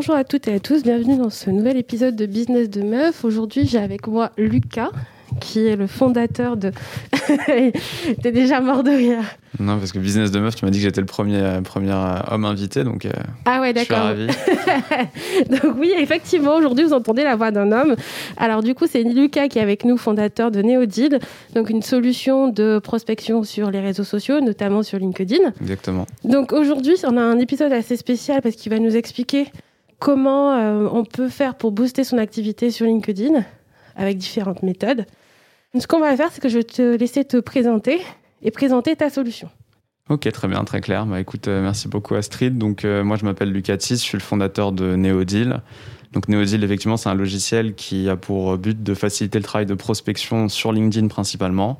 Bonjour à toutes et à tous, bienvenue dans ce nouvel épisode de Business de Meuf. Aujourd'hui, j'ai avec moi Lucas, qui est le fondateur de. T'es déjà mort de rire. Non, parce que Business de Meuf, tu m'as dit que j'étais le premier, premier homme invité, donc. Euh, ah ouais, d'accord. Je suis ravi. donc oui, effectivement, aujourd'hui, vous entendez la voix d'un homme. Alors du coup, c'est Lucas qui est avec nous, fondateur de Neodil, donc une solution de prospection sur les réseaux sociaux, notamment sur LinkedIn. Exactement. Donc aujourd'hui, on a un épisode assez spécial parce qu'il va nous expliquer comment euh, on peut faire pour booster son activité sur LinkedIn avec différentes méthodes. Ce qu'on va faire, c'est que je vais te laisser te présenter et présenter ta solution. Ok, très bien, très clair. Bah, écoute, euh, merci beaucoup Astrid. Donc, euh, moi, je m'appelle Lucas Tis, je suis le fondateur de Neodil. Donc, Neodil, effectivement, c'est un logiciel qui a pour but de faciliter le travail de prospection sur LinkedIn principalement.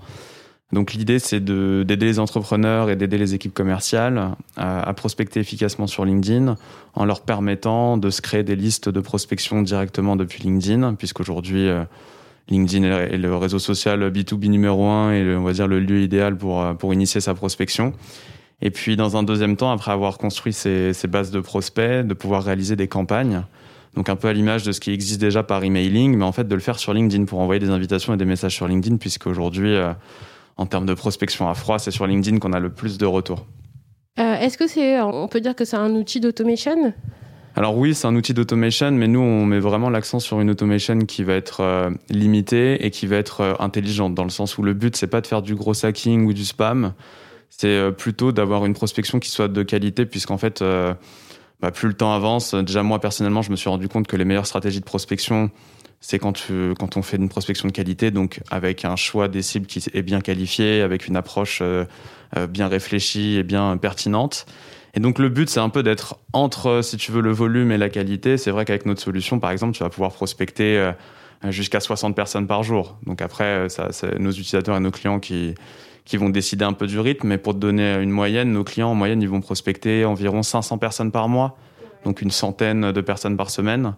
Donc l'idée, c'est d'aider les entrepreneurs et d'aider les équipes commerciales à, prospecter efficacement sur LinkedIn en leur permettant de se créer des listes de prospection directement depuis LinkedIn, puisqu'aujourd'hui, euh, LinkedIn est le réseau social B2B numéro un et on va dire le lieu idéal pour, euh, pour initier sa prospection. Et puis dans un deuxième temps, après avoir construit ces, bases de prospects, de pouvoir réaliser des campagnes. Donc un peu à l'image de ce qui existe déjà par emailing, mais en fait de le faire sur LinkedIn pour envoyer des invitations et des messages sur LinkedIn, puisqu'aujourd'hui, aujourd'hui en termes de prospection à froid, c'est sur LinkedIn qu'on a le plus de retours. Euh, est-ce que c'est, on peut dire que c'est un outil d'automation? Alors oui, c'est un outil d'automation, mais nous, on met vraiment l'accent sur une automation qui va être euh, limitée et qui va être euh, intelligente, dans le sens où le but, c'est pas de faire du gros hacking ou du spam, c'est plutôt d'avoir une prospection qui soit de qualité, puisqu'en fait, bah, plus le temps avance, déjà moi, personnellement, je me suis rendu compte que les meilleures stratégies de prospection, c'est quand, quand on fait une prospection de qualité, donc avec un choix des cibles qui est bien qualifié, avec une approche euh, euh, bien réfléchie et bien pertinente. Et donc le but, c'est un peu d'être entre, si tu veux, le volume et la qualité. C'est vrai qu'avec notre solution, par exemple, tu vas pouvoir prospecter euh, jusqu'à 60 personnes par jour. Donc après, ça, c'est nos utilisateurs et nos clients qui, qui vont décider un peu du rythme. Mais pour te donner une moyenne, nos clients, en moyenne, ils vont prospecter environ 500 personnes par mois, donc une centaine de personnes par semaine.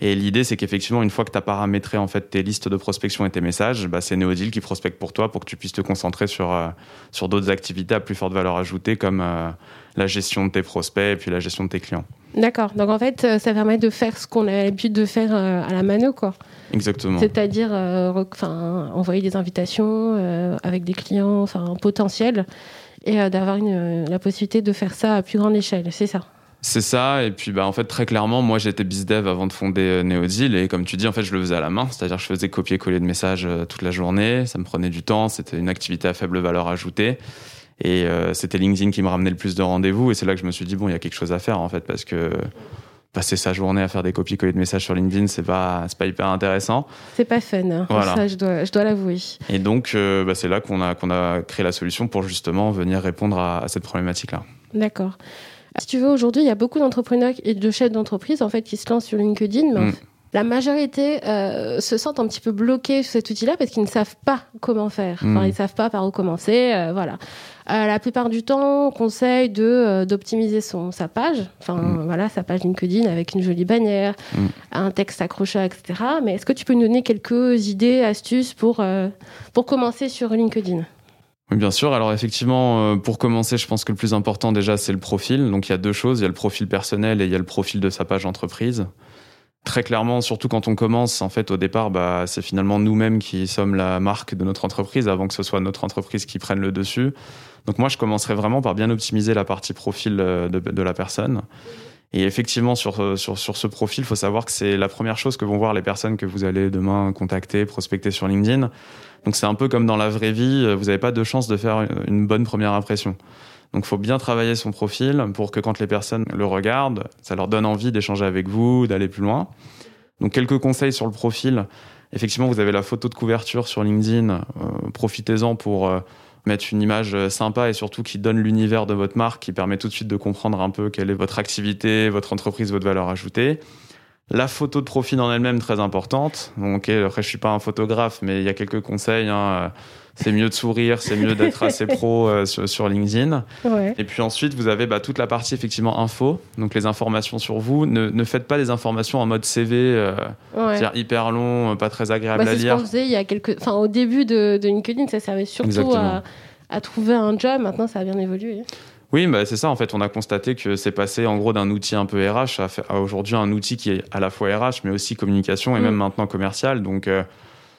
Et l'idée, c'est qu'effectivement, une fois que tu as paramétré en fait tes listes de prospection et tes messages, bah, c'est Neodil qui prospecte pour toi pour que tu puisses te concentrer sur, euh, sur d'autres activités à plus forte valeur ajoutée comme euh, la gestion de tes prospects et puis la gestion de tes clients. D'accord. Donc en fait, euh, ça permet de faire ce qu'on a l'habitude de faire à la mano, quoi. Exactement. C'est-à-dire enfin, envoyer des invitations avec des clients potentiels et d'avoir la possibilité de faire ça à plus grande échelle, c'est ça c'est ça, et puis bah, en fait très clairement, moi j'étais bizdev avant de fonder euh, Neodil, et comme tu dis, en fait je le faisais à la main, c'est-à-dire je faisais copier-coller de messages euh, toute la journée, ça me prenait du temps, c'était une activité à faible valeur ajoutée, et euh, c'était LinkedIn qui me ramenait le plus de rendez-vous, et c'est là que je me suis dit, bon, il y a quelque chose à faire en fait, parce que passer sa journée à faire des copier-coller de messages sur LinkedIn, c'est pas, pas hyper intéressant. C'est pas fun, hein. ça je dois, je dois l'avouer. Et donc bah, c'est là qu'on a, qu'on a créé la solution pour justement venir répondre à cette problématique-là. D'accord. Si tu veux, aujourd'hui, il y a beaucoup d'entrepreneurs et de chefs d'entreprise en fait qui se lancent sur LinkedIn, mais mm. la majorité euh, se sentent un petit peu bloqués sur cet outil-là parce qu'ils ne savent pas comment faire. Enfin, mm. ils ne savent pas par où commencer. Euh, voilà. Euh, la plupart du temps, on conseille de d'optimiser son sa page. Enfin, mm. voilà, sa page LinkedIn avec une jolie bannière, un texte accrocheur, etc. Mais est-ce que tu peux nous donner quelques idées, astuces pour pour commencer sur LinkedIn? Oui, bien sûr. Alors effectivement, euh, pour commencer, je pense que le plus important déjà, c'est le profil. Donc il y a deux choses. Il y a le profil personnel et il y a le profil de sa page entreprise. Très clairement, surtout quand on commence, en fait, au départ, bah, c'est finalement nous-mêmes qui sommes la marque de notre entreprise avant que ce soit notre entreprise qui prenne le dessus. Donc moi, je commencerai vraiment par bien optimiser la partie profil euh, de, de la personne. Et effectivement, sur, euh, sur, sur ce profil, il faut savoir que c'est la première chose que vont voir les personnes que vous allez demain contacter, prospecter sur LinkedIn. Donc c'est un peu comme dans la vraie vie, euh, vous n'avez pas de chance de faire une bonne première impression. Donc il faut bien travailler son profil pour que quand les personnes le regardent, ça leur donne envie d'échanger avec vous, d'aller plus loin. Donc quelques conseils sur le profil. Effectivement, vous avez la photo de couverture sur LinkedIn. Euh, profitez-en pour mettre une image euh, sympa et surtout qui donne l'univers de votre marque, qui permet tout de suite de comprendre un peu quelle est votre activité, votre entreprise, votre valeur ajoutée. La photo de profil en elle-même très importante. Donc, après, je suis pas un photographe, mais il y a quelques conseils. Hein c'est mieux de sourire, c'est mieux d'être assez pro euh, sur, LinkedIn. Et puis ensuite, vous avez bah, toute la partie effectivement info, donc les informations sur vous. Ne, ne faites pas les informations en mode CV, euh, c'est-à-dire hyper long, euh, pas très agréable bah, à lire. C'est ce qu'on il y a quelques, enfin au début de, de LinkedIn, ça servait surtout à, à, trouver un job. Maintenant, ça a bien évolué. Oui, bah, c'est ça. En fait, on a constaté que c'est passé en gros d'un outil un peu RH à, aujourd'hui un outil qui est à la fois RH, mais aussi communication et mm. même maintenant commercial. Donc euh,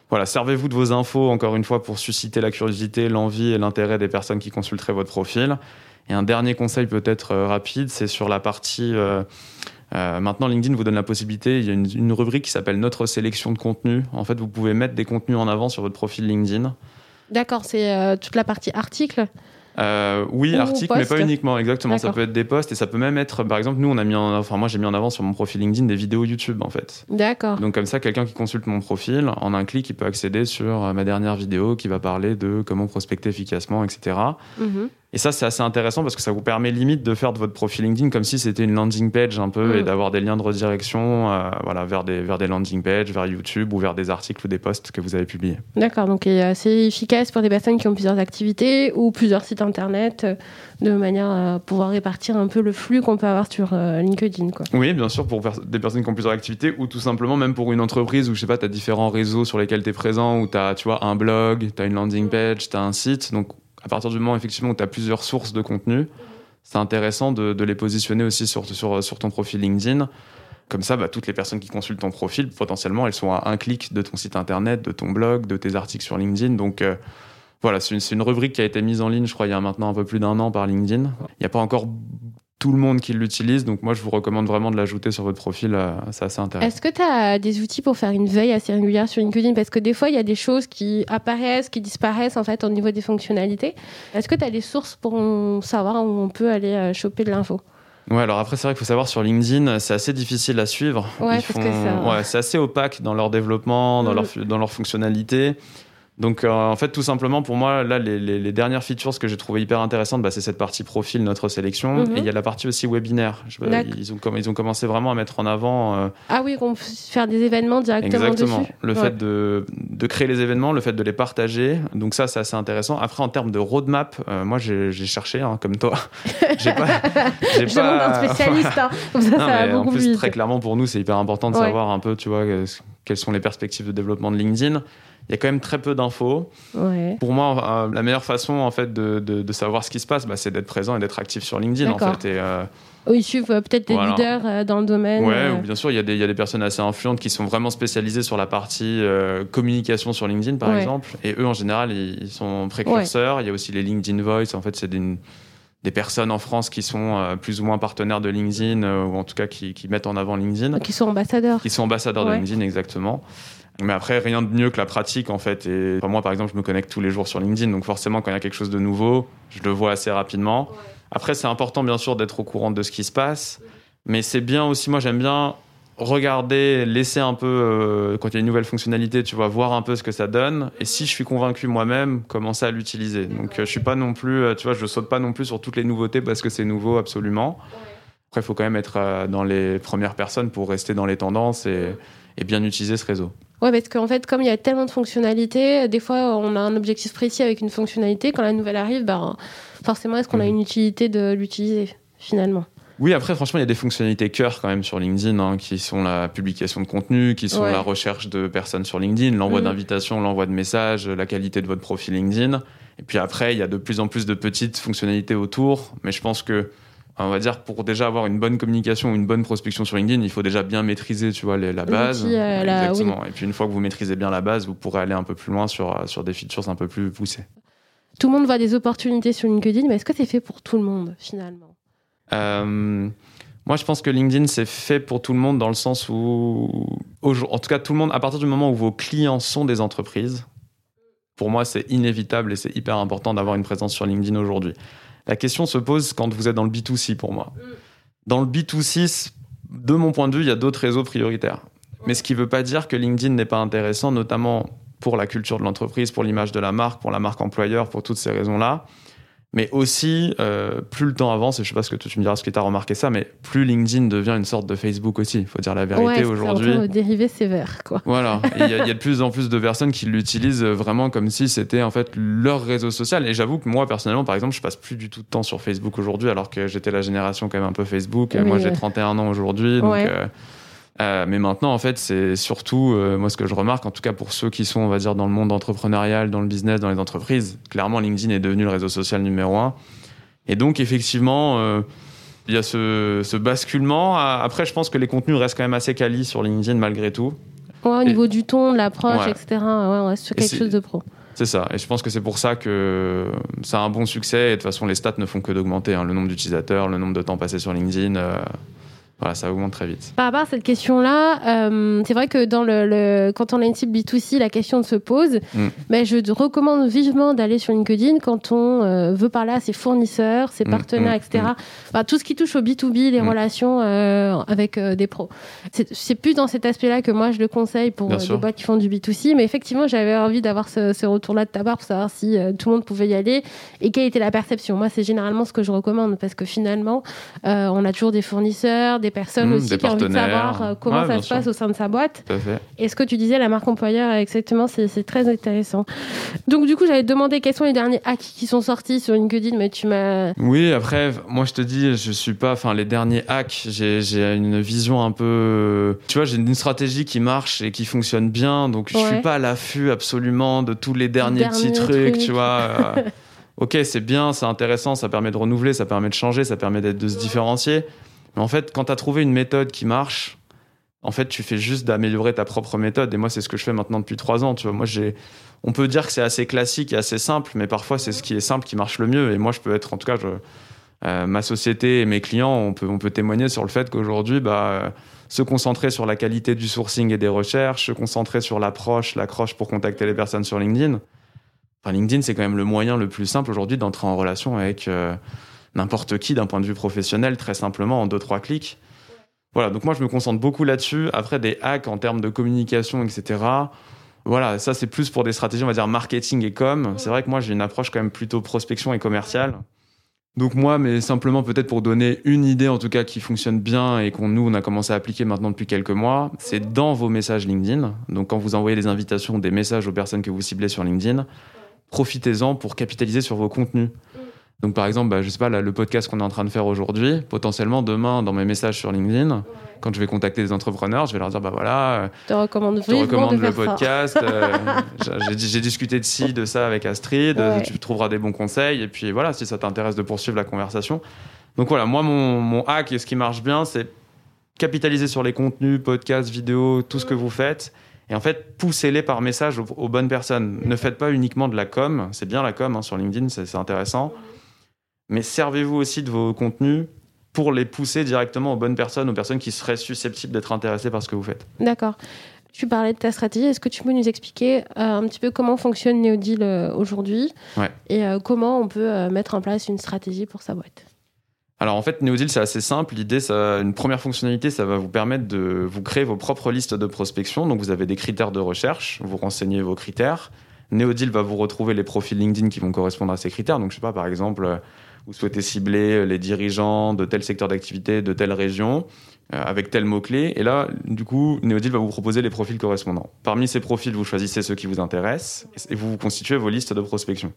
voilà, servez-vous de vos infos encore une fois pour susciter la curiosité, l'envie et l'intérêt des personnes qui consulteraient votre profil. Et un dernier conseil peut-être euh, rapide, c'est sur la partie euh, maintenant, LinkedIn vous donne la possibilité, il y a une, une rubrique qui s'appelle Notre sélection de contenu. En fait, vous pouvez mettre des contenus en avant sur votre profil LinkedIn. D'accord, c'est toute la partie article euh, oui, article, mais pas uniquement, exactement. Ça peut être des posts et ça peut même être, par exemple, nous, on a mis en, enfin, moi, j'ai mis en avant sur mon profil LinkedIn des vidéos YouTube, en fait. D'accord. Donc, comme ça, quelqu'un qui consulte mon profil, en un clic, il peut accéder sur euh, ma dernière vidéo qui va parler de comment prospecter efficacement, etc. Et ça, c'est assez intéressant parce que ça vous permet limite de faire de votre profil LinkedIn comme si c'était une landing page un peu et mm. d'avoir des liens de redirection euh, voilà, vers, des, vers des landing pages, vers YouTube ou vers des articles ou des posts que vous avez publiés. D'accord, donc c'est efficace pour des personnes qui ont plusieurs activités ou plusieurs sites internet euh, de manière à pouvoir répartir un peu le flux qu'on peut avoir sur euh, LinkedIn. Quoi. Oui, bien sûr, pour des personnes qui ont plusieurs activités ou tout simplement même pour une entreprise où je sais pas, tu as différents réseaux sur lesquels tu es présent, où tu as tu vois, un blog, tu as une landing page, tu as un site. Donc à partir du moment effectivement où tu as plusieurs sources de contenu, c'est intéressant de, les positionner aussi sur, ton profil LinkedIn. Comme ça, bah, toutes les personnes qui consultent ton profil, potentiellement, elles sont à un clic de ton site internet, de ton blog, de tes articles sur LinkedIn. Donc euh, voilà, c'est une, une, rubrique qui a été mise en ligne, je crois, il y a maintenant un peu plus d'un an par LinkedIn. Il n'y a pas encore tout le monde qui l'utilise. Donc moi, je vous recommande vraiment de l'ajouter sur votre profil. Euh, c'est assez intéressant. Est-ce que tu as des outils pour faire une veille assez régulière sur LinkedIn Parce que des fois, il y a des choses qui apparaissent, qui disparaissent en fait au niveau des fonctionnalités. Est-ce que tu as des sources pour savoir où on peut aller euh, choper de l'info? Ouais, alors après, c'est vrai qu'il faut savoir sur LinkedIn, c'est assez difficile à suivre. Ouais, parce que ouais, c'est assez opaque dans leur développement, dans, mm. leur, dans leur fonctionnalité. Donc euh, en fait, tout simplement, pour moi, là, les, les, dernières features que j'ai trouvé hyper intéressantes, bah, c'est cette partie profil, notre sélection, mhm. et il y a la partie aussi webinaire. ils, ont, ils ont commencé vraiment à mettre en avant. Euh, ah oui, qu'on faire des événements directement Exactement. Le fait de, de, créer les événements, le fait de les partager. Donc ça, c'est assez intéressant. Après, en termes de roadmap, euh, moi, j'ai cherché, hein, comme toi. j'ai pas. J'ai pas... un spécialiste. Hein. Comme ça, ça va beaucoup en plus, très clairement, pour nous, c'est hyper important de savoir un peu, tu vois, quelles sont les perspectives de développement de LinkedIn il y a quand même très peu d'infos. Pour moi, euh, la meilleure façon en fait de, de, savoir ce qui se passe, bah, c'est d'être présent et d'être actif sur LinkedIn en fait. Et, euh, ils suivent euh, peut-être des leaders dans le domaine. Ouais, bien sûr, il y, a des, il y, a des personnes assez influentes qui sont vraiment spécialisées sur la partie communication sur LinkedIn, par exemple. Et eux, en général, ils, sont précurseurs. Il y a aussi les LinkedIn Voice. En fait, c'est des, des personnes en France qui sont plus ou moins partenaires de LinkedIn, ou en tout cas qui, qui, mettent en avant LinkedIn. Qui sont ambassadeurs. Qui sont ambassadeurs de LinkedIn, exactement. Mais après, rien de mieux que la pratique, en fait. Et moi, par exemple, je me connecte tous les jours sur LinkedIn. Donc, forcément, quand il y a quelque chose de nouveau, je le vois assez rapidement. Après, c'est important, bien sûr, d'être au courant de ce qui se passe. Mais c'est bien aussi, moi, j'aime bien regarder, laisser un peu, euh, quand il y a une nouvelle fonctionnalité, tu vois, voir un peu ce que ça donne. Et si je suis convaincu moi-même, commencer à l'utiliser. Donc, euh, je suis pas non plus, euh, tu vois, je saute pas non plus sur toutes les nouveautés parce que c'est nouveau, absolument. Après, il faut quand même être dans les premières personnes pour rester dans les tendances et, et bien utiliser ce réseau. Ouais, parce qu'en fait, comme il y a tellement de fonctionnalités, des fois, on a un objectif précis avec une fonctionnalité. Quand la nouvelle arrive, bah, forcément, est-ce qu'on a mhm. une utilité de l'utiliser, finalement? Oui, après, franchement, il y a des fonctionnalités cœur quand même sur LinkedIn, hein, qui sont la publication de contenu, qui sont la recherche de personnes sur LinkedIn, l'envoi mhm. d'invitations, l'envoi de messages, la qualité de votre profil LinkedIn. Et puis après, il y a de plus en plus de petites fonctionnalités autour, mais je pense que on va dire pour déjà avoir une bonne communication, une bonne prospection sur LinkedIn, il faut déjà bien maîtriser, tu vois, la base. Euh, Exactement. Et puis une fois que vous maîtrisez bien la base, vous pourrez aller un peu plus loin sur, sur des features un peu plus poussées. Tout le monde voit des opportunités sur LinkedIn, mais est-ce que c'est fait pour tout le monde finalement? Euh, Moi, je pense que LinkedIn, c'est fait pour tout le monde dans le sens où, en tout cas, tout le monde, à partir du moment où vos clients sont des entreprises, pour moi, c'est inévitable et c'est hyper important d'avoir une présence sur LinkedIn aujourd'hui. La question se pose quand vous êtes dans le B2C pour moi. Dans le B2C, de mon point de vue, il y a d'autres réseaux prioritaires. Mais ce qui ne veut pas dire que LinkedIn n'est pas intéressant, notamment pour la culture de l'entreprise, pour l'image de la marque, pour la marque employeur, pour toutes ces raisons-là. Mais aussi, euh, plus le temps avance, et je sais pas ce que tu me diras ce que tu as remarqué ça, mais plus LinkedIn devient une sorte de Facebook aussi. Il faut dire la vérité aujourd'hui. C'est dérivé sévère, quoi. Voilà. Il y, a de plus en plus de personnes qui l'utilisent vraiment comme si c'était en fait leur réseau social. Et j'avoue que moi, personnellement, par exemple, je passe plus du tout de temps sur Facebook aujourd'hui, alors que j'étais la génération quand même un peu Facebook. moi, j'ai 31 ans aujourd'hui, donc. Euh, euh, mais maintenant, en fait, c'est surtout, euh, moi, ce que je remarque, en tout cas pour ceux qui sont, on va dire, dans le monde entrepreneurial, dans le business, dans les entreprises, clairement, LinkedIn est devenu le réseau social numéro un. Et donc, effectivement, euh, il y a ce, basculement. Après, je pense que les contenus restent quand même assez quali sur LinkedIn malgré tout. Ouais, au niveau du ton, de l'approche, etc. Ouais, on reste sur quelque chose de pro. C'est ça. Et je pense que c'est pour ça que ça a un bon succès. Et de toute façon, les stats ne font que d'augmenter. Hein. Le nombre d'utilisateurs, le nombre de temps passé sur LinkedIn. Voilà, ça augmente très vite. Par rapport à cette question-là, euh, c'est vrai que dans le, quand on a une cible B2C, la question se pose. Mm. Mais je recommande vivement d'aller sur LinkedIn quand on euh, veut parler à ses fournisseurs, ses mm, partenaires, mm, etc. Enfin, tout ce qui touche au B2B, les relations euh, avec des pros. C'est plus dans cet aspect-là que moi je le conseille pour des boîtes qui font du B2C. Mais effectivement, j'avais envie d'avoir ce, ce retour-là de ta part pour savoir si tout le monde pouvait y aller et quelle était la perception. Moi, c'est généralement ce que je recommande parce que finalement, on a toujours des fournisseurs, des des personnes hmm, aussi qui ont envie de savoir euh, comment ça se passe au sein de sa boîte. Et ce que tu disais, la marque employeur, exactement, c'est très intéressant. Donc, du coup, j'avais demandé quels sont les derniers hacks qui sont sortis sur LinkedIn, mais tu m'as. Oui, après, moi, je te dis, je suis pas. Enfin, les derniers hacks, j'ai une vision un peu. Tu vois, j'ai une stratégie qui marche et qui fonctionne bien, donc je suis pas à l'affût absolument de tous les derniers, petits trucs, tu vois. ok, c'est bien, c'est intéressant, ça permet de renouveler, ça permet de changer, ça permet de se différencier. Mais en fait, quand tu as trouvé une méthode qui marche, en fait, tu fais juste d'améliorer ta propre méthode. Et moi, c'est ce que je fais maintenant depuis trois ans. Tu vois, moi, j'ai, on peut dire que c'est assez classique et assez simple, mais parfois, c'est ce qui est simple qui marche le mieux. Et moi, je peux être, en tout cas, euh, ma société et mes clients, on peut, on peut témoigner sur le fait qu'aujourd'hui, bah, se concentrer sur la qualité du sourcing et des recherches, se concentrer sur l'approche, l'accroche pour contacter les personnes sur LinkedIn. Enfin, LinkedIn, c'est quand même le moyen le plus simple aujourd'hui d'entrer en relation avec. Euh, n'importe qui d'un point de vue professionnel, très simplement, en deux, trois clics. Voilà, donc moi je me concentre beaucoup là-dessus. Après, des hacks en termes de communication, etc. Voilà, ça c'est plus pour des stratégies, on va dire, marketing et com. C'est vrai que moi j'ai une approche quand même plutôt prospection et commerciale. Donc moi, mais simplement peut-être pour donner une idée en tout cas qui fonctionne bien et qu'on nous on a commencé à appliquer maintenant depuis quelques mois, c'est dans vos messages LinkedIn. Donc quand vous envoyez des invitations, des messages aux personnes que vous ciblez sur LinkedIn, profitez-en pour capitaliser sur vos contenus. Donc par exemple, bah, je sais pas, le podcast qu'on est en train de faire aujourd'hui, potentiellement demain dans mes messages sur LinkedIn, quand je vais contacter des entrepreneurs, je vais leur dire bah voilà, euh, te recommande, te recommande le podcast, euh, j'ai discuté de ci, de ça avec Astrid, tu trouveras des bons conseils et puis voilà, si ça t'intéresse de poursuivre la conversation. Donc voilà, moi mon, mon hack et ce qui marche bien, c'est capitaliser sur les contenus, podcasts, vidéos, tout ce que vous faites. Et en fait, poussez-les par message aux, bonnes personnes. Ne faites pas uniquement de la com. C'est bien la com hein, sur LinkedIn, c'est intéressant mais servez-vous aussi de vos contenus pour les pousser directement aux bonnes personnes, aux personnes qui seraient susceptibles d'être intéressées par ce que vous faites. D'accord. Tu parlais de ta stratégie. Est-ce que tu peux nous expliquer euh, un petit peu comment fonctionne Neodeal euh, aujourd'hui et euh, comment on peut mettre en place une stratégie pour sa boîte? Alors en fait, Neodeal, c'est assez simple. L'idée, ça, une première fonctionnalité, ça va vous permettre de vous créer vos propres listes de prospection. Donc vous avez des critères de recherche, vous renseignez vos critères. Neodeal va vous retrouver les profils LinkedIn qui vont correspondre à ces critères. Donc je sais pas, par exemple, vous souhaitez cibler euh, les dirigeants de tel secteur d'activité, de telle région, euh, avec tel mot-clé. Et là, du coup, Neodil va vous proposer les profils correspondants. Parmi ces profils, vous choisissez ceux qui vous intéressent et vous, vous constituez vos listes de prospection.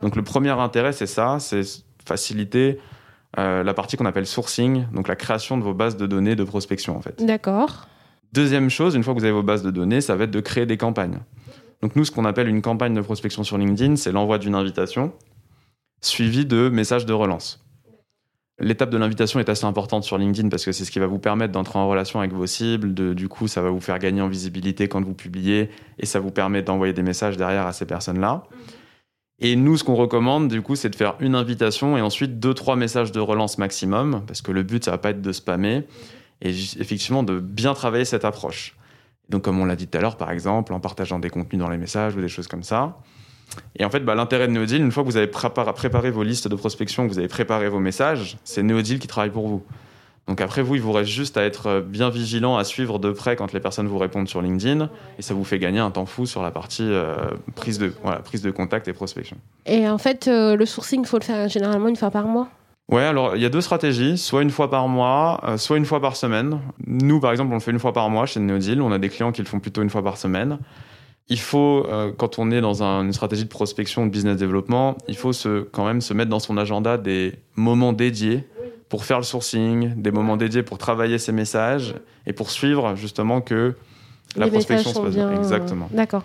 Donc le premier intérêt, c'est ça, c'est faciliter euh, la partie qu'on appelle sourcing, donc la création de vos bases de données de prospection en fait. D'accord. Deuxième chose, une fois que vous avez vos bases de données, ça va être de créer des campagnes. Donc nous, ce qu'on appelle une campagne de prospection sur LinkedIn, c'est l'envoi d'une invitation suivi de messages de relance. L'étape de l'invitation est assez importante sur LinkedIn parce que c'est ce qui va vous permettre d'entrer en relation avec vos cibles. du coup, ça va vous faire gagner en visibilité quand vous publiez et ça vous permet d'envoyer des messages derrière à ces personnes-là. Et nous, ce qu'on recommande, du coup, c'est de faire une invitation et ensuite deux, trois messages de relance maximum parce que le but, ça va pas être de spammer et effectivement de bien travailler cette approche. Donc, comme on l'a dit tout à l'heure, par exemple, en partageant des contenus dans les messages ou des choses comme ça. Et en fait, bah, l'intérêt de Neodil, une fois que vous avez préparé vos listes de prospection, que vous avez préparé vos messages, c'est Neodil qui travaille pour vous. Donc après vous, il vous reste juste à être euh, bien vigilant, à suivre de près quand les personnes vous répondent sur LinkedIn, et ça vous fait gagner un temps fou sur la partie euh, prise, de, prise de contact et prospection. Et en fait, euh, le sourcing, il faut le faire généralement une fois par mois? Ouais, alors il y a deux stratégies, soit une fois par mois, soit une fois par semaine. Nous, par exemple, on le fait une fois par mois chez Neodil. On a des clients qui le font plutôt une fois par semaine il faut, euh, quand on est dans une stratégie de prospection, de business développement, il faut se, quand même se mettre dans son agenda des moments dédiés pour faire le sourcing, des moments dédiés pour travailler ses messages et pour suivre justement que la prospection se passe bien. Exactement. D'accord.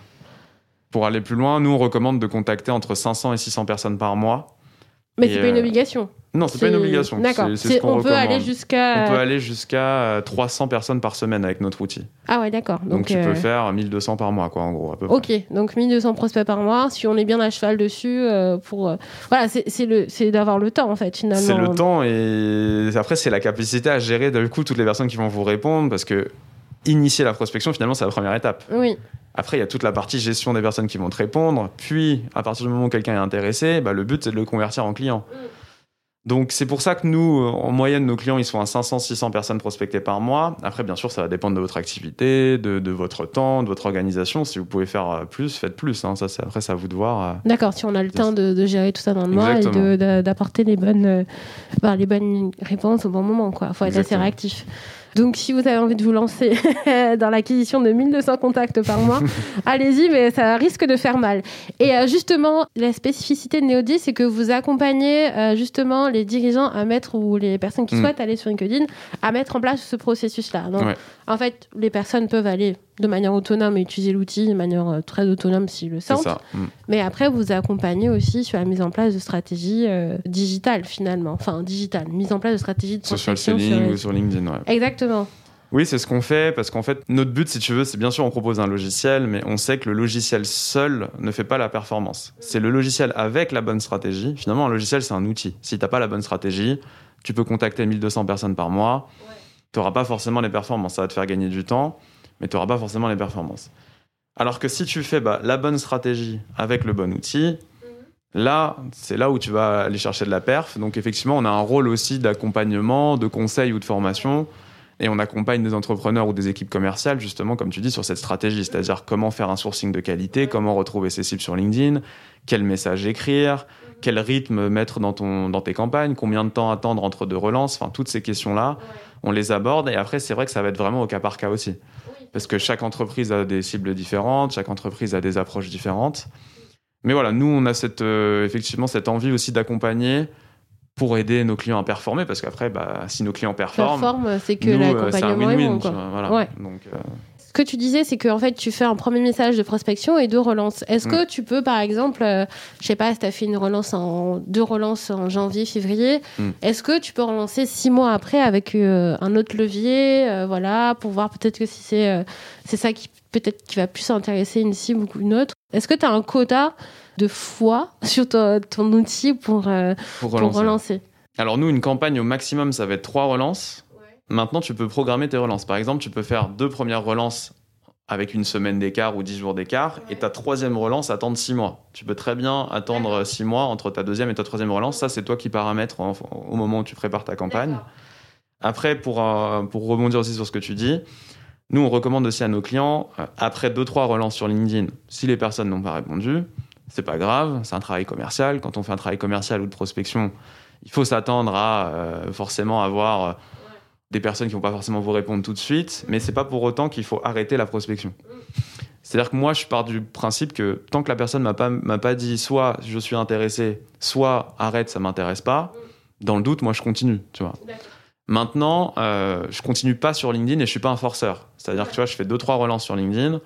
Pour aller plus loin, nous, on recommande de contacter entre 500 et 600 personnes par mois. Mais c'est pas une euh, obligation. Non, c'est pas une obligation. D'accord. on peut aller jusqu'à. On peut aller jusqu'à 300 personnes par semaine avec notre outil. Ah ouais, d'accord. Donc, tu peux faire 1200 par mois, quoi, en gros. À peu ok, donc 1200 prospects par mois. Si on est bien à cheval dessus, pour. voilà, c'est d'avoir le temps, en fait, finalement. C'est le temps et après, c'est la capacité à gérer, du coup, toutes les personnes qui vont vous répondre parce que initier la prospection, finalement, c'est la première étape. Oui. Après, il y a toute la partie gestion des personnes qui vont te répondre. Puis, à partir du moment où quelqu'un est intéressé, bah, le but, c'est de le convertir en client. Mm. Donc, c'est pour ça que nous, en moyenne, nos clients, ils sont à 500-600 personnes prospectées par mois. Après, bien sûr, ça va dépendre de votre activité, de, votre temps, de votre organisation. Si vous pouvez faire euh, plus, faites plus. Hein. Ça, après, c'est à vous de voir. Euh. D'accord, si on a le temps de, gérer tout ça dans le mois et d'apporter les bonnes, euh, bah, les bonnes réponses au bon moment. Il faut être assez réactif. Donc, si vous avez envie de vous lancer dans l'acquisition de 1200 contacts par mois, allez-y, mais ça risque de faire mal. Et euh, justement, la spécificité de Neodi, c'est que vous accompagnez euh, justement les dirigeants à mettre, ou les personnes qui mm. souhaitent aller sur LinkedIn, à mettre en place ce processus-là. Donc, en fait, les personnes peuvent aller de manière autonome et utiliser l'outil de manière euh, très autonome s'ils le sentent. Mm. Mais après, vous accompagnez aussi sur la mise en place de stratégies euh, digitales finalement. Enfin, digitales, mise en place de stratégies de Social selling ou sur LinkedIn, ouais. Exactement. Oui, c'est ce qu'on fait parce qu'en fait, notre but, si tu veux, c'est bien sûr on propose un logiciel, mais on sait que le logiciel seul ne fait pas la performance. C'est le logiciel avec la bonne stratégie. Finalement, un logiciel, c'est un outil. Si tu n'as pas la bonne stratégie, tu peux contacter 1200 personnes par mois. Tu n'auras pas forcément les performances. Ça va te faire gagner du temps mais tu n'auras pas forcément les performances. Alors que si tu fais bah, la bonne stratégie avec le bon outil, là, c'est là où tu vas aller chercher de la perf. Donc effectivement, on a un rôle aussi d'accompagnement, de conseil ou de formation. Et on accompagne des entrepreneurs ou des équipes commerciales, justement, comme tu dis, sur cette stratégie, c'est-à-dire comment faire un sourcing de qualité, comment retrouver ses cibles sur LinkedIn, quel message écrire, quel rythme mettre dans, ton, dans tes campagnes, combien de temps attendre entre deux relances, enfin, toutes ces questions-là, on les aborde. Et après, c'est vrai que ça va être vraiment au cas par cas aussi parce que chaque entreprise a des cibles différentes, chaque entreprise a des approches différentes. Mais voilà, nous, on a cette, euh, effectivement cette envie aussi d'accompagner pour aider nos clients à performer, parce qu'après, bah, si nos clients performent, Performe, c'est que l'accompagnement est bon. Voilà. Donc, euh, que tu disais, c'est que en fait, tu fais un premier message de prospection et deux relances. Est-ce que mm. tu peux, par exemple, euh, je sais pas, si tu as fait une relance en deux relances en janvier, février, mm. est-ce que tu peux relancer six mois après avec euh, un autre levier, euh, voilà, pour voir peut-être que si c'est c'est ça qui peut-être qui va plus intéresser une cible ou une autre? Est-ce que tu as un quota de fois sur ton, outil pour, pour relancer? Alors nous, une campagne au maximum, ça va être trois relances. Maintenant, tu peux programmer tes relances. Par exemple, tu peux faire deux premières relances avec une semaine d'écart ou dix jours d'écart, et ta troisième relance attendre six mois. Tu peux très bien attendre six mois entre ta deuxième et ta troisième relance. Ça, c'est toi qui paramètres au moment où tu prépares ta campagne. Après, pour, euh, pour rebondir aussi sur ce que tu dis, nous, on recommande aussi à nos clients, euh, après deux, trois relances sur LinkedIn, si les personnes n'ont pas répondu, c'est pas grave, c'est un travail commercial. Quand on fait un travail commercial ou de prospection, il faut s'attendre à euh, forcément avoir des personnes qui vont pas forcément vous répondre tout de suite, mais c'est pas pour autant qu'il faut arrêter la prospection. C'est-à-dire que moi, je pars du principe que tant que la personne m'a pas m'a pas dit soit je suis intéressé, soit arrête, ça m'intéresse pas. Dans le doute, moi, je continue, tu vois. Maintenant, euh, je continue pas sur LinkedIn et je suis pas un forceur. C'est-à-dire que tu vois, je fais deux trois relances sur LinkedIn,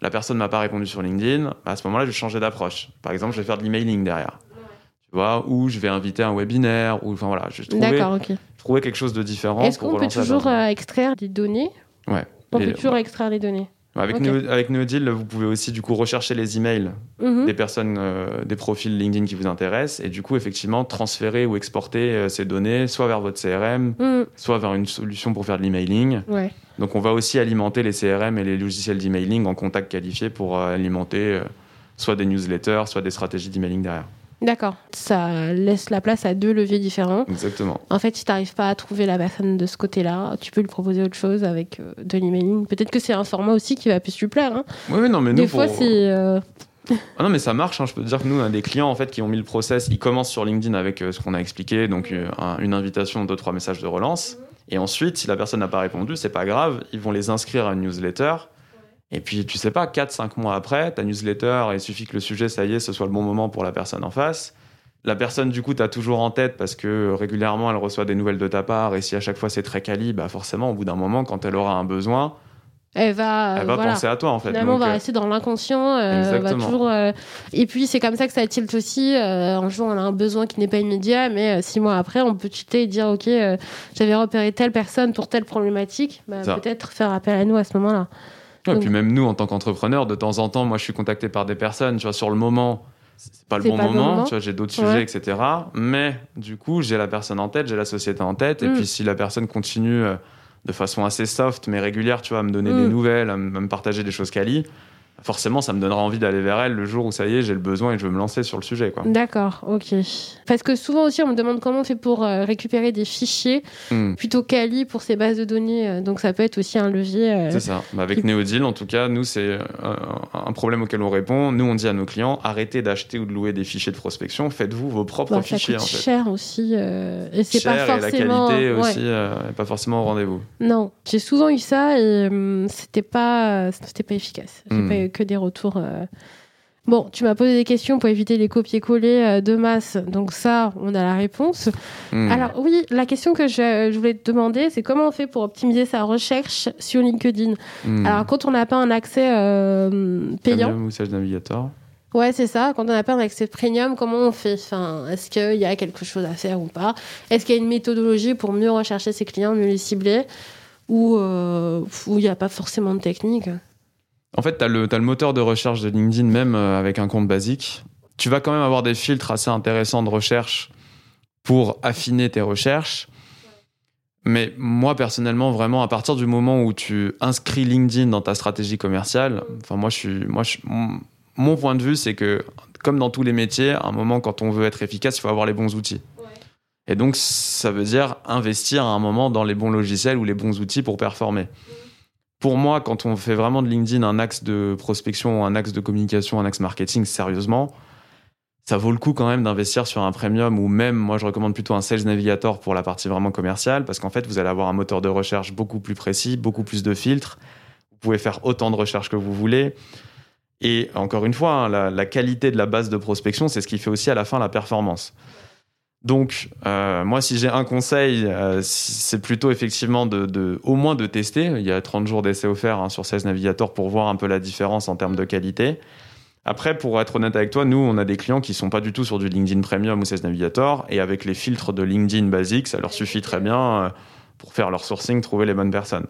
la personne m'a pas répondu sur LinkedIn, à ce moment-là, je vais changer d'approche. Par exemple, je vais faire de l'emailing derrière. Tu vois, ou je vais inviter un webinaire, ou enfin voilà, je D'accord, ok trouver quelque chose de différent. Est-ce qu'on peut toujours euh, extraire des données? Ouais. On peut toujours extraire les données. Avec, okay. Neodil, vous pouvez aussi du coup rechercher les emails mhm. des personnes, euh, des profils LinkedIn qui vous intéressent, et du coup effectivement transférer ou exporter euh, ces données soit vers votre CRM, mhm. soit vers une solution pour faire de l'emailing. Ouais. Donc on va aussi alimenter les CRM et les logiciels d'emailing en contact qualifié pour alimenter soit des newsletters, soit des stratégies d'emailing derrière. D'accord. Ça laisse la place à deux leviers différents. Exactement. En fait, si tu n'arrives pas à trouver la personne de ce côté-là, tu peux lui proposer autre chose avec euh, de l'emailing. Peut-être que c'est un format aussi qui va plus lui plaire. Hein. Oui, non, mais Des fois, c'est. Euh, ah non, mais ça marche. Hein. Je peux te dire que nous, on a des clients en fait, qui ont mis le process. Ils commencent sur LinkedIn avec euh, ce qu'on a expliqué, donc une invitation, deux, trois messages de relance. Et ensuite, si la personne n'a pas répondu, c'est pas grave. Ils vont les inscrire à une newsletter. Et puis, tu sais pas, 4-5 mois après, ta newsletter, il suffit que le sujet, ça y est, ce soit le bon moment pour la personne en face. La personne, du coup, tu as toujours en tête parce que régulièrement, elle reçoit des nouvelles de ta part. Et si à chaque fois c'est très quali, bah forcément, au bout d'un moment, quand elle aura un besoin, elle va, elle va penser à toi en fait. Finalement, on va rester dans l'inconscient. va toujours. Et puis c'est comme ça que ça tilt aussi. un jour, on a un besoin qui n'est pas immédiat, mais six mois après, on peut tilter et dire ok, j'avais repéré telle personne pour telle problématique. Bah, peut-être faire appel à nous à ce moment-là. Et puis même nous, en tant qu'entrepreneurs, de temps en temps, moi, je suis contacté par des personnes, tu vois, sur le moment, c'est pas le bon moment, tu vois, j'ai d'autres sujets, etc. Mais du coup, j'ai la personne en tête, j'ai la société en tête, et mm. puis si la personne continue euh, de façon assez soft mais régulière, tu vois, à me donner des mm. nouvelles, à me partager des choses quali, forcément, ça me donnera envie d'aller vers elle le jour où ça y est, j'ai le besoin et je veux me lancer sur le sujet. D'accord, ok. Parce que souvent aussi, on me demande comment on fait pour euh, récupérer des fichiers hmm. plutôt quali pour ces bases de données. Euh, donc ça peut être aussi un levier. Euh, c'est ça. Bah, avec Neodil, en tout cas, nous, c'est un problème auquel on répond. Nous, on dit à nos clients arrêtez d'acheter ou de louer des fichiers de prospection, faites-vous vos propres bah, fichiers. Coûte cher aussi. et c'est pas forcément. Et la qualité aussi n'est pas forcément au rendez-vous. Non, j'ai souvent eu ça et hum, c'était pas, c'était pas efficace. J'ai hmm. pas eu que des retours euh. Bon, tu m'as posé des questions pour éviter les copier-coller euh, de masse, donc ça, on a la réponse. Hmm. Alors oui, la question que je, voulais te demander, c'est comment on fait pour optimiser sa recherche sur LinkedIn? Hmm. Alors quand on n'a pas un accès euh, payant... Premium ou Navigator Ouais, c'est ça. Quand on n'a pas un accès premium, comment on fait? Enfin, Est-ce qu'il y a quelque chose à faire ou pas? Est-ce qu'il y a une méthodologie pour mieux rechercher ses clients, mieux les cibler? Ou il n'y a pas forcément de technique? En fait, tu as, le moteur de recherche de LinkedIn, même euh, avec un compte basique. Tu vas quand même avoir des filtres assez intéressants de recherche pour affiner tes recherches. Mais moi, personnellement, vraiment, à partir du moment où tu inscris LinkedIn dans ta stratégie commerciale, enfin, moi, je suis, moi, mon point de vue, c'est que, comme dans tous les métiers, à un moment, quand on veut être efficace, il faut avoir les bons outils. Et donc, ça veut dire investir à un moment dans les bons logiciels ou les bons outils pour performer pour moi, quand on fait vraiment de LinkedIn un axe de prospection, un axe de communication, un axe marketing, sérieusement, ça vaut le coup quand même d'investir sur un premium ou même, moi, je recommande plutôt un Sales Navigator pour la partie vraiment commerciale parce qu'en fait, vous allez avoir un moteur de recherche beaucoup plus précis, beaucoup plus de filtres. Vous pouvez faire autant de recherches que vous voulez. Et encore une fois, hein, la, la, qualité de la base de prospection, c'est ce qui fait aussi à la fin la performance. Donc, euh, moi, si j'ai un conseil, euh, c'est plutôt effectivement de, au moins de tester. Il y a 30 jours d'essai offert hein, sur 16 Navigator pour voir un peu la différence en termes de qualité. Après, pour être honnête avec toi, nous, on a des clients qui sont pas du tout sur du LinkedIn Premium ou 16 Navigator, et avec les filtres de LinkedIn basique, ça leur suffit très bien euh, pour faire leur sourcing, trouver les bonnes personnes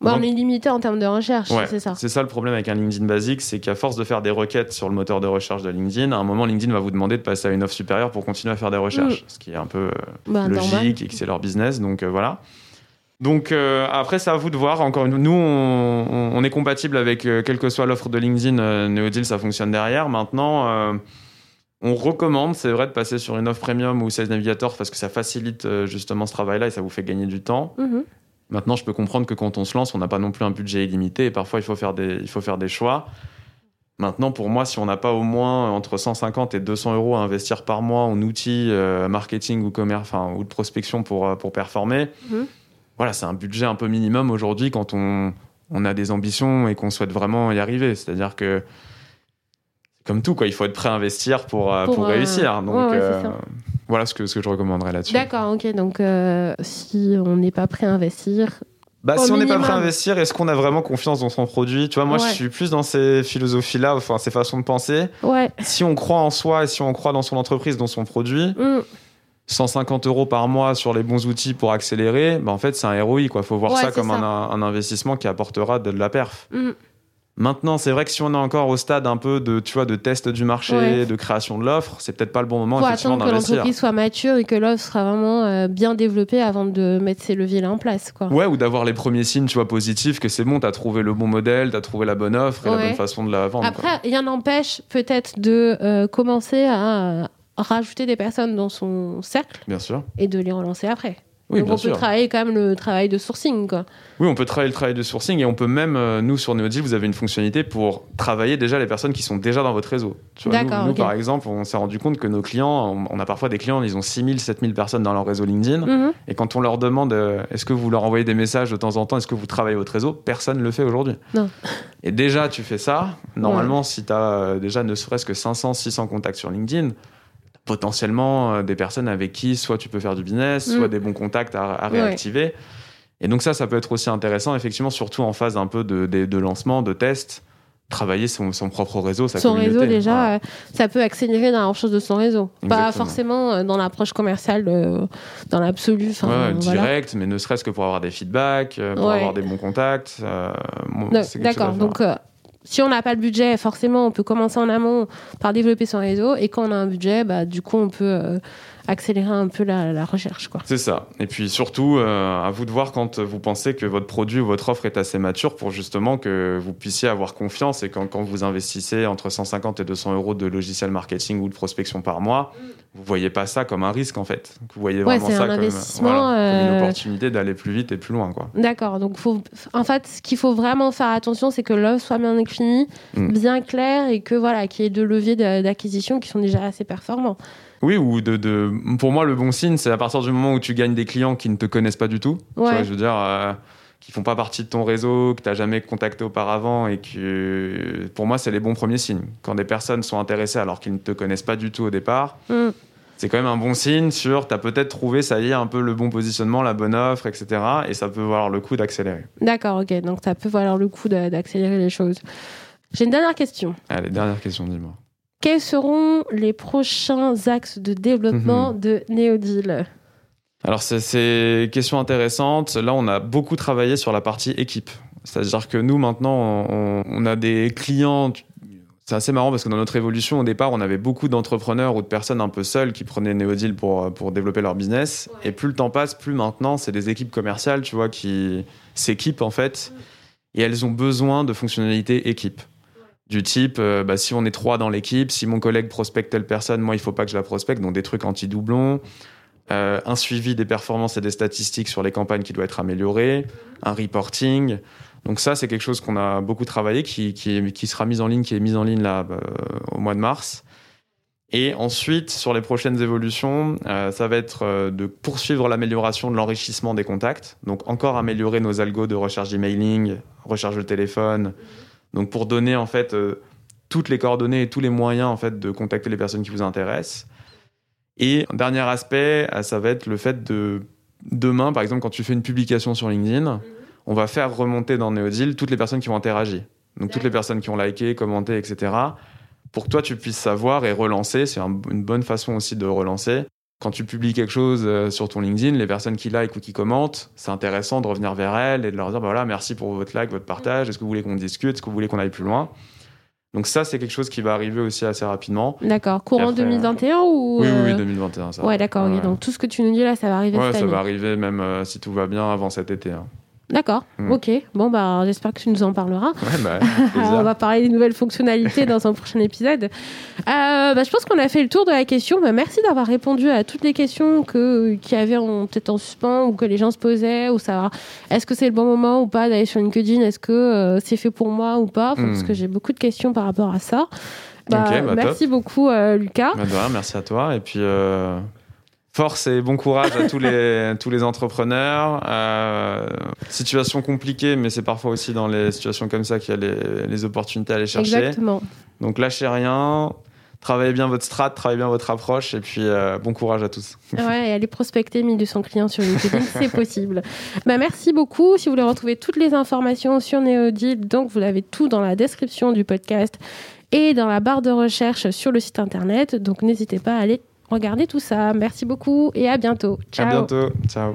on est limité en termes de recherche, c'est ça. C'est ça le problème avec un LinkedIn basique, c'est qu'à force de faire des requêtes sur le moteur de recherche de LinkedIn, à un moment, LinkedIn va vous demander de passer à une offre supérieure pour continuer à faire des recherches, mm. ce qui est un peu euh, bah, logique et que c'est leur business, donc euh, voilà. Donc euh, après, c'est à vous de voir. Encore une nous, on, est compatible avec quelle que soit l'offre de LinkedIn. Neodeal, ça fonctionne derrière. Maintenant, on recommande, c'est vrai, de passer sur une offre premium ou Sales Navigator parce que ça facilite justement ce travail-là et ça vous fait gagner du temps. Mm-hmm. Maintenant, je peux comprendre que quand on se lance, on n'a pas non plus un budget illimité et parfois il faut faire des, il faut faire des choix. Maintenant, pour moi, si on n'a pas au moins entre 150 et 200 euros à investir par mois en outils euh, marketing ou commerce, enfin, ou de prospection pour, euh, pour performer, mhm. voilà, c'est un budget un peu minimum aujourd'hui quand on, on, a des ambitions et qu'on souhaite vraiment y arriver. C'est-à-dire que comme tout, quoi, il faut être prêt à investir pour, euh, pour, réussir. Donc, voilà ce que, ce que je recommanderais là-dessus. D'accord, ok. Donc, euh, si on n'est pas prêt à investir. Bah, si on n'est pas prêt à investir, est-ce qu'on a vraiment confiance dans son produit? Tu vois, moi, je suis plus dans ces philosophies-là, enfin, ces façons de penser. Ouais. Si on croit en soi et si on croit dans son entreprise, dans son produit, 150 mm. euros par mois sur les bons outils pour accélérer, bah, en fait, c'est un ROI, quoi. Faut voir ça comme Un, un, investissement qui apportera de, la perf. Mm. Maintenant, c'est vrai que si on est encore au stade un peu de, tu vois, de test du marché, de création de l'offre, c'est peut-être pas le bon moment Faut effectivement attendre que l'entreprise soit mature et que l'offre sera vraiment euh, bien développée avant de mettre ces leviers-là en place, quoi. Ouais, ou d'avoir les premiers signes, tu vois, positifs que c'est bon, t'as trouvé le bon modèle, t'as trouvé la bonne offre et la bonne façon de la vendre. Après, rien n'empêche peut-être de euh, commencer à rajouter des personnes dans son cercle. Bien sûr. Et de les relancer après. Oui, Donc on peut travailler quand même le travail de sourcing. Quoi. Oui, on peut travailler le travail de sourcing et on peut même, euh, nous sur Neodil, vous avez une fonctionnalité pour travailler déjà les personnes qui sont déjà dans votre réseau. D'accord. nous, par exemple, on s'est rendu compte que nos clients, on, a parfois des clients, ils ont 6000, 7000 personnes dans leur réseau LinkedIn. Mhm. Et quand on leur demande euh, est-ce que vous leur envoyez des messages de temps en temps, est-ce que vous travaillez votre réseau, personne ne le fait aujourd'hui. Non. Et déjà, tu fais ça. Normalement, si tu as euh, déjà ne serait-ce que 500, 600 contacts sur LinkedIn, potentiellement euh, des personnes avec qui soit tu peux faire du business, soit mm. des bons contacts à, réactiver. Et donc ça, ça peut être aussi intéressant, effectivement, surtout en phase un peu de, de, de lancement, de test travailler son, son, propre réseau, sa son communauté. réseau déjà, euh, ça peut accélérer dans la recherche de son réseau, Exactement. pas forcément euh, dans l'approche commerciale, euh, dans l'absolu. enfin, Ouais, voilà. direct, mais ne serait-ce que pour avoir des feedbacks, pour Ouais. avoir des bons contacts. euh, bon, chose D'accord, donc si on n'a pas le budget, forcément, on peut commencer en amont par développer son réseau, et quand on a un budget, bah, du coup, on peut euh, accélérer un peu la, la recherche. Quoi. C'est ça. Et puis surtout, euh, à vous de voir quand vous pensez que votre produit ou votre offre est assez mature pour justement que vous puissiez avoir confiance et quand, quand vous investissez entre 150 et 200 euros de logiciel marketing ou de prospection par mois, vous voyez pas ça comme un risque en fait. Vous voyez vraiment ça un comme, une euh, opportunité d'aller plus vite et plus loin. Quoi. D'accord, donc faut, en fait, ce qu'il faut vraiment faire attention, c'est que l'offre soit bien définie, Mm. bien claire, et que voilà, qu'il y ait deux leviers d'acquisition qui sont déjà assez performants. Oui, ou de, de- pour moi, le bon signe, c'est à partir du moment où tu gagnes des clients qui ne te connaissent pas du tout. Tu Ouais. vois, je veux dire, euh, qui font pas partie de ton réseau, que tu n'as jamais contacté auparavant, et que pour moi, c'est les bons premiers signes. Quand des personnes sont intéressées alors qu'ils ne te connaissent pas du tout au départ, Mm. c'est quand même un bon signe sur tu as peut-être trouvé, ça y est, un peu le bon positionnement, la bonne offre, etc. Et ça peut valoir le coup d'accélérer. D'accord, ok, donc ça peut valoir le coup d'a- d'accélérer les choses. J'ai une dernière question. Allez, dernière question, dis-moi. Quels seront les prochains axes de développement Mhm. de Neodeal Alors, c'est- une question intéressante. Là, on a beaucoup travaillé sur la partie équipe. C'est-à-dire que nous, maintenant, on, on a des clients. C'est assez marrant parce que dans notre évolution, au départ, on avait beaucoup d'entrepreneurs ou de personnes un peu seules qui prenaient Neodeal pour, pour développer leur business. Et plus le temps passe, plus maintenant, c'est des équipes commerciales, tu vois, qui s'équipent en fait. Et elles ont besoin de fonctionnalités équipe. Du type, euh, bah, si on est trois dans l'équipe, si mon collègue prospecte telle personne, moi, il faut pas que je la prospecte. Donc, des trucs anti-doublons. Euh, un suivi des performances et des statistiques sur les campagnes qui doit être amélioré, un reporting. Donc ça, c'est quelque chose qu'on a beaucoup travaillé, qui, qui, qui sera mis en ligne, qui est mis en ligne là euh, au mois de mars. Et ensuite, sur les prochaines évolutions, ça va être de poursuivre l'amélioration de l'enrichissement des contacts. Donc encore améliorer nos algos de recherche d'emailing, recherche de téléphone. Donc pour donner en fait euh, toutes les coordonnées et tous les moyens en fait de contacter les personnes qui vous intéressent. Et un dernier aspect, euh, ça va être le fait de demain, par exemple, quand tu fais une publication sur LinkedIn, on va faire remonter dans Neodil toutes les personnes qui ont interagi. Donc toutes les personnes qui ont liké, commenté, etc. Pour que toi, tu puisses savoir et relancer. C'est un- une bonne façon aussi de relancer. Quand tu publies quelque chose euh, sur ton LinkedIn, les personnes qui like ou qui commentent, c'est intéressant de revenir vers elles et de leur dire bah voilà, merci pour votre like, votre partage. Est-ce que vous voulez qu'on discute? Est-ce que vous voulez qu'on aille plus loin? Donc ça, c'est quelque chose qui va arriver aussi assez rapidement. D'accord, courant après, 2021 ou Oui, oui, euh, oui, 2021. Ça. Ouais, d'accord. Ouais. donc tout ce que tu nous dis là, ça va arriver Ouais, cette ça année. va arriver même euh, si tout va bien avant cet été. hein. D'accord, Mm. ok. Bon, bah, j'espère que tu nous en parleras. Ouais, bah, on va parler des nouvelles fonctionnalités dans un prochain épisode. Euh, bah, je pense qu'on a fait le tour de la question. Bah, merci d'avoir répondu à toutes les questions que qui avaient en- peut-être en suspens ou que les gens se posaient ou savoir est-ce que c'est le bon moment ou pas d'aller sur LinkedIn, est-ce que euh, c'est fait pour moi ou pas, parce que j'ai beaucoup de questions par rapport à ça. Bah, bah, merci beaucoup euh, Lucas. Bah, merci à toi. Et puis, euh, force et bon courage à tous les, tous les entrepreneurs. Euh, situation compliquée, mais c'est parfois aussi dans les situations comme ça qu'il y a les, les opportunités à aller chercher. Exactement. Donc, lâchez rien. Travaillez bien votre strat, travaillez bien votre approche. Et puis, euh, bon courage à tous. Ouais, et aller prospecter 1200 clients sur LinkedIn, c'est possible. Bah, merci beaucoup. Si vous voulez retrouver toutes les informations sur Neodil, donc vous l'avez tout dans la description du podcast et dans la barre de recherche sur le site internet. Donc n'hésitez pas à aller regarder tout ça. Merci beaucoup et à bientôt. Ciao. À bientôt. Ciao.